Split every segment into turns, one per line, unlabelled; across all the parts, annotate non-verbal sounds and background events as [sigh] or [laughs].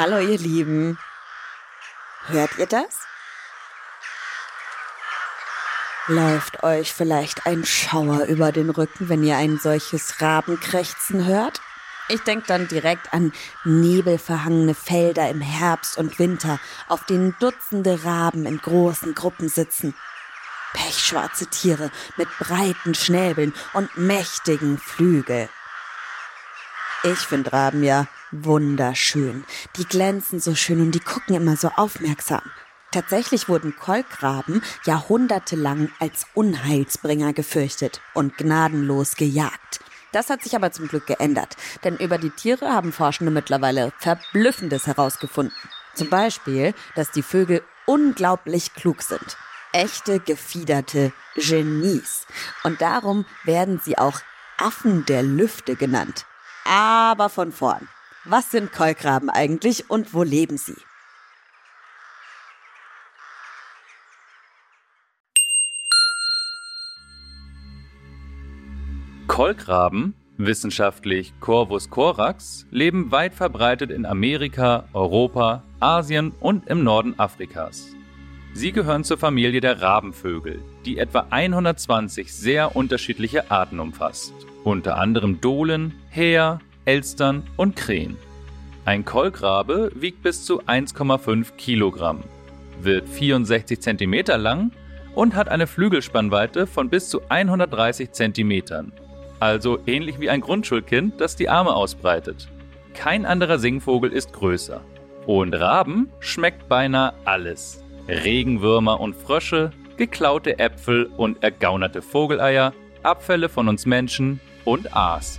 Hallo ihr Lieben. Hört ihr das? Läuft euch vielleicht ein Schauer über den Rücken, wenn ihr ein solches Rabenkrächzen hört? Ich denke dann direkt an nebelverhangene Felder im Herbst und Winter, auf denen Dutzende Raben in großen Gruppen sitzen. Pechschwarze Tiere mit breiten Schnäbeln und mächtigen Flügeln. Ich finde Raben ja wunderschön. Die glänzen so schön und die gucken immer so aufmerksam. Tatsächlich wurden Kolkraben jahrhundertelang als Unheilsbringer gefürchtet und gnadenlos gejagt. Das hat sich aber zum Glück geändert, denn über die Tiere haben Forschende mittlerweile Verblüffendes herausgefunden. Zum Beispiel, dass die Vögel unglaublich klug sind. Echte gefiederte Genies. Und darum werden sie auch Affen der Lüfte genannt. Aber von vorn. Was sind Kolkraben eigentlich und wo leben sie?
Kolkraben, wissenschaftlich Corvus corax, leben weit verbreitet in Amerika, Europa, Asien und im Norden Afrikas. Sie gehören zur Familie der Rabenvögel, die etwa 120 sehr unterschiedliche Arten umfasst unter anderem Dohlen, Häher, Elstern und Krähen. Ein Kolkrabe wiegt bis zu 1,5 Kilogramm, wird 64 cm lang und hat eine Flügelspannweite von bis zu 130 cm. Also ähnlich wie ein Grundschulkind, das die Arme ausbreitet. Kein anderer Singvogel ist größer. Und Raben schmeckt beinahe alles. Regenwürmer und Frösche, geklaute Äpfel und ergaunerte Vogeleier, Abfälle von uns Menschen und Aas.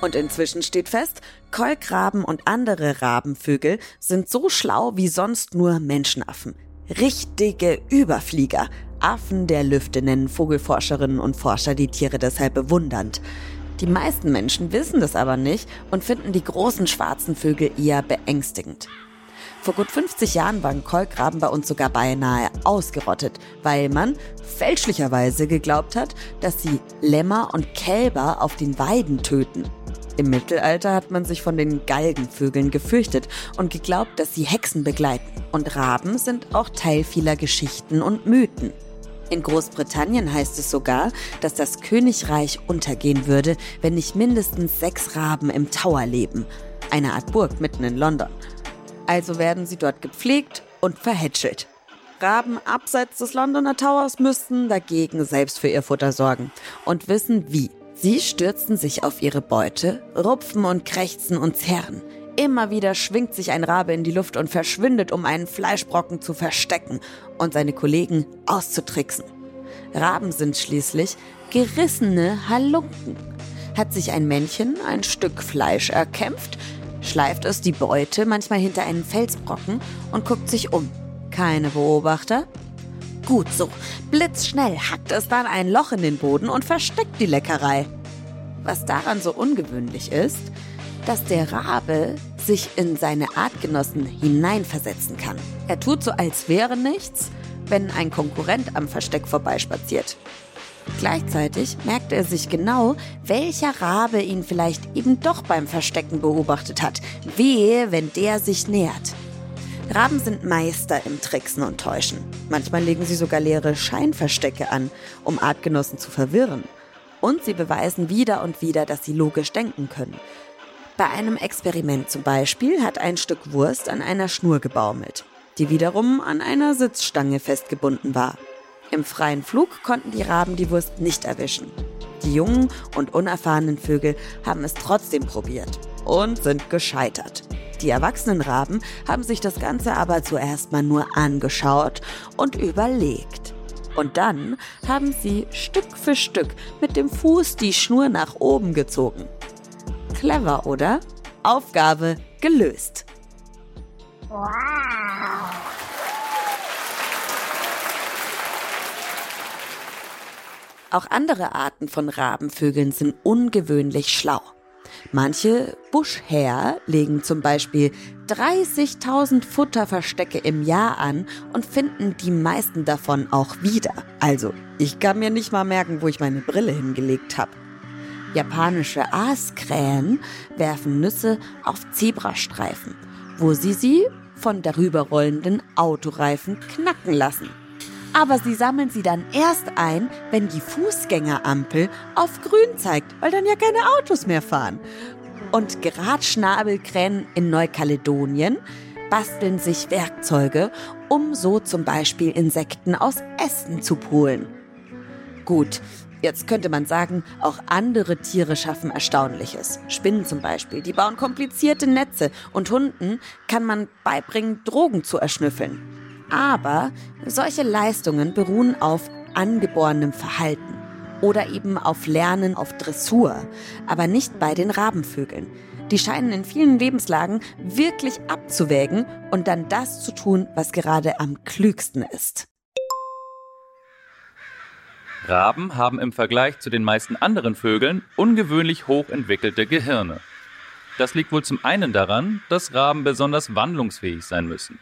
Und inzwischen steht fest, Kolkraben und andere Rabenvögel sind so schlau wie sonst nur Menschenaffen. Richtige Überflieger. Affen der Lüfte nennen Vogelforscherinnen und Forscher die Tiere deshalb bewundernd. Die meisten Menschen wissen das aber nicht und finden die großen schwarzen Vögel eher beängstigend. Vor gut 50 Jahren waren Kolkraben bei uns sogar beinahe ausgerottet, weil man fälschlicherweise geglaubt hat, dass sie Lämmer und Kälber auf den Weiden töten. Im Mittelalter hat man sich von den Galgenvögeln gefürchtet und geglaubt, dass sie Hexen begleiten. Und Raben sind auch Teil vieler Geschichten und Mythen. In Großbritannien heißt es sogar, dass das Königreich untergehen würde, wenn nicht mindestens sechs Raben im Tower leben, eine Art Burg mitten in London. Also werden sie dort gepflegt und verhätschelt. Raben abseits des Londoner Towers müssten dagegen selbst für ihr Futter sorgen und wissen wie. Sie stürzen sich auf ihre Beute, rupfen und krächzen und zerren. Immer wieder schwingt sich ein Rabe in die Luft und verschwindet, um einen Fleischbrocken zu verstecken und seine Kollegen auszutricksen. Raben sind schließlich gerissene Halunken. Hat sich ein Männchen ein Stück Fleisch erkämpft, schleift es die Beute manchmal hinter einen Felsbrocken und guckt sich um. Keine Beobachter? Gut so. Blitzschnell hackt es dann ein Loch in den Boden und versteckt die Leckerei. Was daran so ungewöhnlich ist, dass der Rabe sich in seine Artgenossen hineinversetzen kann. Er tut so, als wäre nichts, wenn ein Konkurrent am Versteck vorbeispaziert. Gleichzeitig merkte er sich genau, welcher Rabe ihn vielleicht eben doch beim Verstecken beobachtet hat. Wehe, wenn der sich nähert. Raben sind Meister im Tricksen und Täuschen. Manchmal legen sie sogar leere Scheinverstecke an, um Artgenossen zu verwirren. Und sie beweisen wieder und wieder, dass sie logisch denken können. Bei einem Experiment zum Beispiel hat ein Stück Wurst an einer Schnur gebaumelt, die wiederum an einer Sitzstange festgebunden war. Im freien Flug konnten die Raben die Wurst nicht erwischen. Die jungen und unerfahrenen Vögel haben es trotzdem probiert und sind gescheitert. Die erwachsenen Raben haben sich das Ganze aber zuerst mal nur angeschaut und überlegt. Und dann haben sie Stück für Stück mit dem Fuß die Schnur nach oben gezogen. Clever, oder? Aufgabe gelöst. Auch andere Arten von Rabenvögeln sind ungewöhnlich schlau. Manche Buschhäher legen zum Beispiel 30.000 Futterverstecke im Jahr an und finden die meisten davon auch wieder. Also, ich kann mir nicht mal merken, wo ich meine Brille hingelegt habe. Japanische Aaskrähen werfen Nüsse auf Zebrastreifen, wo sie sie von darüberrollenden Autoreifen knacken lassen. Aber sie sammeln sie dann erst ein, wenn die Fußgängerampel auf grün zeigt, weil dann ja keine Autos mehr fahren. Und Geradschnabelkrähen in Neukaledonien basteln sich Werkzeuge, um so zum Beispiel Insekten aus Ästen zu polen. Gut, Jetzt könnte man sagen, auch andere Tiere schaffen Erstaunliches. Spinnen zum Beispiel, die bauen komplizierte Netze und Hunden kann man beibringen, Drogen zu erschnüffeln. Aber solche Leistungen beruhen auf angeborenem Verhalten oder eben auf Lernen, auf Dressur, aber nicht bei den Rabenvögeln. Die scheinen in vielen Lebenslagen wirklich abzuwägen und dann das zu tun, was gerade am klügsten ist.
Raben haben im Vergleich zu den meisten anderen Vögeln ungewöhnlich hoch entwickelte Gehirne. Das liegt wohl zum einen daran, dass Raben besonders wandlungsfähig sein müssen.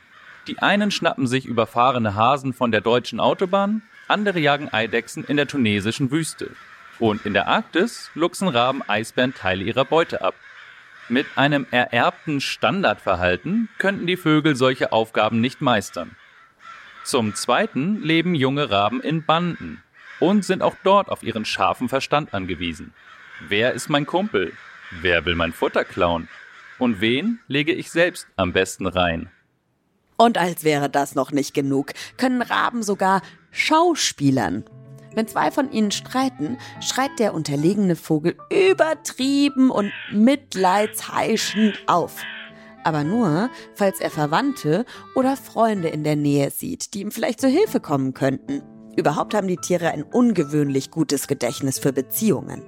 Die einen schnappen sich überfahrene Hasen von der deutschen Autobahn, andere jagen Eidechsen in der tunesischen Wüste. Und in der Arktis luchsen Raben Eisbären Teile ihrer Beute ab. Mit einem ererbten Standardverhalten könnten die Vögel solche Aufgaben nicht meistern. Zum Zweiten leben junge Raben in Banden und sind auch dort auf ihren scharfen Verstand angewiesen. Wer ist mein Kumpel? Wer will mein Futter klauen? Und wen lege ich selbst am besten rein?
Und als wäre das noch nicht genug, können Raben sogar Schauspielern. Wenn zwei von ihnen streiten, schreit der unterlegene Vogel übertrieben und mitleidsheischend auf. Aber nur, falls er Verwandte oder Freunde in der Nähe sieht, die ihm vielleicht zur Hilfe kommen könnten. Überhaupt haben die Tiere ein ungewöhnlich gutes Gedächtnis für Beziehungen.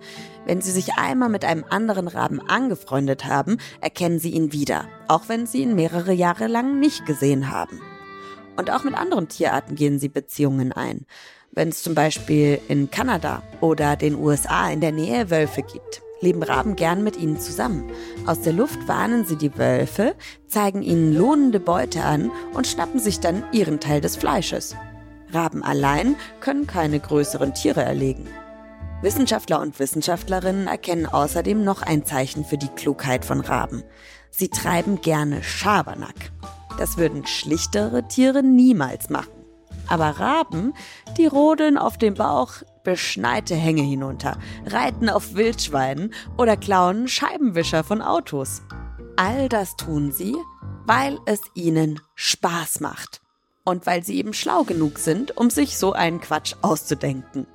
Wenn sie sich einmal mit einem anderen Raben angefreundet haben, erkennen sie ihn wieder, auch wenn sie ihn mehrere Jahre lang nicht gesehen haben. Und auch mit anderen Tierarten gehen sie Beziehungen ein. Wenn es zum Beispiel in Kanada oder den USA in der Nähe Wölfe gibt, leben Raben gern mit ihnen zusammen. Aus der Luft warnen sie die Wölfe, zeigen ihnen lohnende Beute an und schnappen sich dann ihren Teil des Fleisches. Raben allein können keine größeren Tiere erlegen. Wissenschaftler und Wissenschaftlerinnen erkennen außerdem noch ein Zeichen für die Klugheit von Raben. Sie treiben gerne Schabernack. Das würden schlichtere Tiere niemals machen. Aber Raben, die rodeln auf dem Bauch beschneite Hänge hinunter, reiten auf Wildschweinen oder klauen Scheibenwischer von Autos. All das tun sie, weil es ihnen Spaß macht und weil sie eben schlau genug sind, um sich so einen Quatsch auszudenken.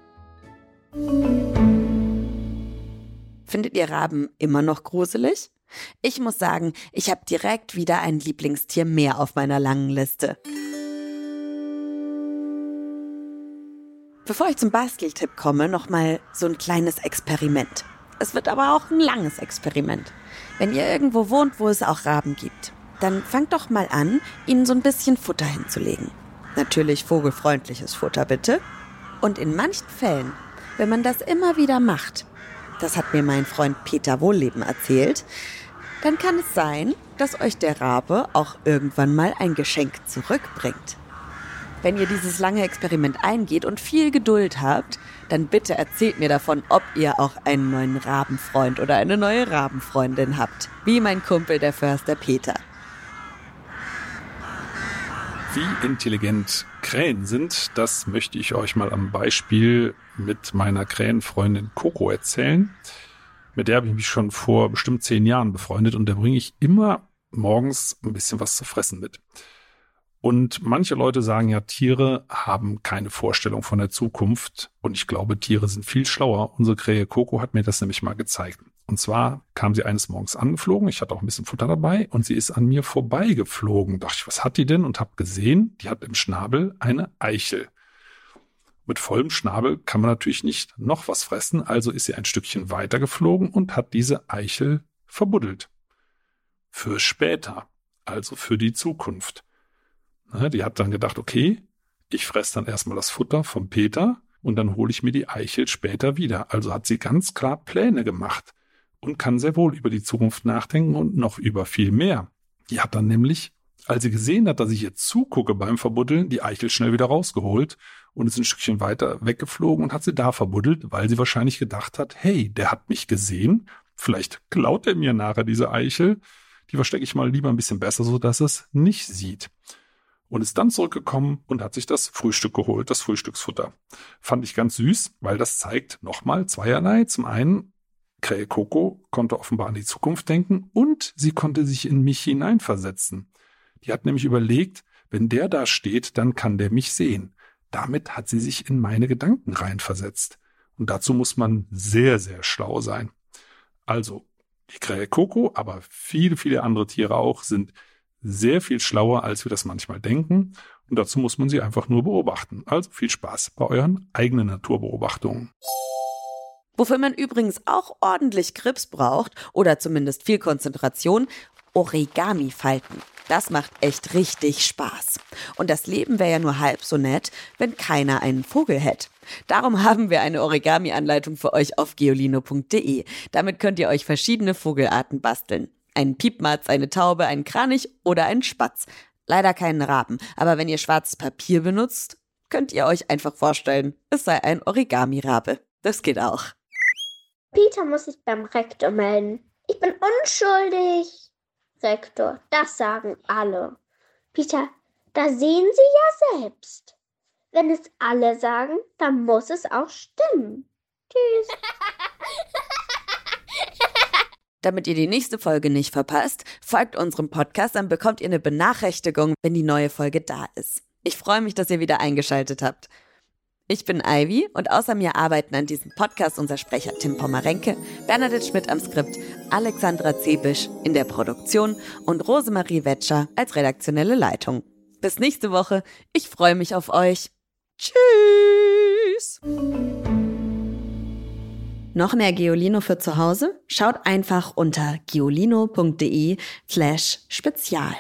Findet ihr Raben immer noch gruselig? Ich muss sagen, ich habe direkt wieder ein Lieblingstier mehr auf meiner langen Liste. Bevor ich zum Basteltipp komme, nochmal so ein kleines Experiment. Es wird aber auch ein langes Experiment. Wenn ihr irgendwo wohnt, wo es auch Raben gibt, dann fangt doch mal an, ihnen so ein bisschen Futter hinzulegen. Natürlich vogelfreundliches Futter bitte. Und in manchen Fällen, wenn man das immer wieder macht, das hat mir mein Freund Peter Wohlleben erzählt, dann kann es sein, dass euch der Rabe auch irgendwann mal ein Geschenk zurückbringt. Wenn ihr dieses lange Experiment eingeht und viel Geduld habt, dann bitte erzählt mir davon, ob ihr auch einen neuen Rabenfreund oder eine neue Rabenfreundin habt, wie mein Kumpel der Förster Peter.
Wie intelligent Krähen sind, das möchte ich euch mal am Beispiel mit meiner Krähenfreundin Coco erzählen. Mit der habe ich mich schon vor bestimmt zehn Jahren befreundet und da bringe ich immer morgens ein bisschen was zu fressen mit. Und manche Leute sagen ja, Tiere haben keine Vorstellung von der Zukunft. Und ich glaube, Tiere sind viel schlauer. Unsere Krähe Coco hat mir das nämlich mal gezeigt. Und zwar kam sie eines Morgens angeflogen. Ich hatte auch ein bisschen Futter dabei und sie ist an mir vorbeigeflogen. Dachte ich, was hat die denn? Und habe gesehen, die hat im Schnabel eine Eichel. Mit vollem Schnabel kann man natürlich nicht noch was fressen, also ist sie ein Stückchen weiter geflogen und hat diese Eichel verbuddelt. für später, also für die Zukunft. Die hat dann gedacht, okay, ich fresse dann erstmal das Futter vom Peter und dann hole ich mir die Eichel später wieder. Also hat sie ganz klar Pläne gemacht und kann sehr wohl über die Zukunft nachdenken und noch über viel mehr. Die hat dann nämlich, als sie gesehen hat, dass ich ihr zugucke beim Verbuddeln, die Eichel schnell wieder rausgeholt und ist ein Stückchen weiter weggeflogen und hat sie da verbuddelt, weil sie wahrscheinlich gedacht hat, hey, der hat mich gesehen, vielleicht klaut er mir nachher diese Eichel, die verstecke ich mal lieber ein bisschen besser, so dass es nicht sieht und ist dann zurückgekommen und hat sich das Frühstück geholt, das Frühstücksfutter. Fand ich ganz süß, weil das zeigt nochmal zweierlei. Zum einen, Krähe Coco konnte offenbar an die Zukunft denken und sie konnte sich in mich hineinversetzen. Die hat nämlich überlegt, wenn der da steht, dann kann der mich sehen. Damit hat sie sich in meine Gedanken reinversetzt. Und dazu muss man sehr, sehr schlau sein. Also, die Krähe Coco, aber viele, viele andere Tiere auch, sind sehr viel schlauer, als wir das manchmal denken. Und dazu muss man sie einfach nur beobachten. Also viel Spaß bei euren eigenen Naturbeobachtungen.
Wofür man übrigens auch ordentlich Grips braucht oder zumindest viel Konzentration, Origami falten. Das macht echt richtig Spaß. Und das Leben wäre ja nur halb so nett, wenn keiner einen Vogel hätte. Darum haben wir eine Origami-Anleitung für euch auf geolino.de. Damit könnt ihr euch verschiedene Vogelarten basteln. Ein Piepmatz, eine Taube, ein Kranich oder ein Spatz. Leider keinen Raben, aber wenn ihr schwarzes Papier benutzt, könnt ihr euch einfach vorstellen, es sei ein Origami-Rabe. Das geht auch.
Peter muss sich beim Rektor melden. Ich bin unschuldig. Rektor, das sagen alle. Peter, da sehen Sie ja selbst. Wenn es alle sagen, dann muss es auch stimmen. Tschüss. [laughs]
Damit ihr die nächste Folge nicht verpasst, folgt unserem Podcast, dann bekommt ihr eine Benachrichtigung, wenn die neue Folge da ist. Ich freue mich, dass ihr wieder eingeschaltet habt. Ich bin Ivy und außer mir arbeiten an diesem Podcast unser Sprecher Tim Pommerenke, Bernadette Schmidt am Skript, Alexandra Zebisch in der Produktion und Rosemarie Wetscher als redaktionelle Leitung. Bis nächste Woche. Ich freue mich auf euch. Tschüss! Noch mehr Geolino für zu Hause? Schaut einfach unter geolino.de slash spezial.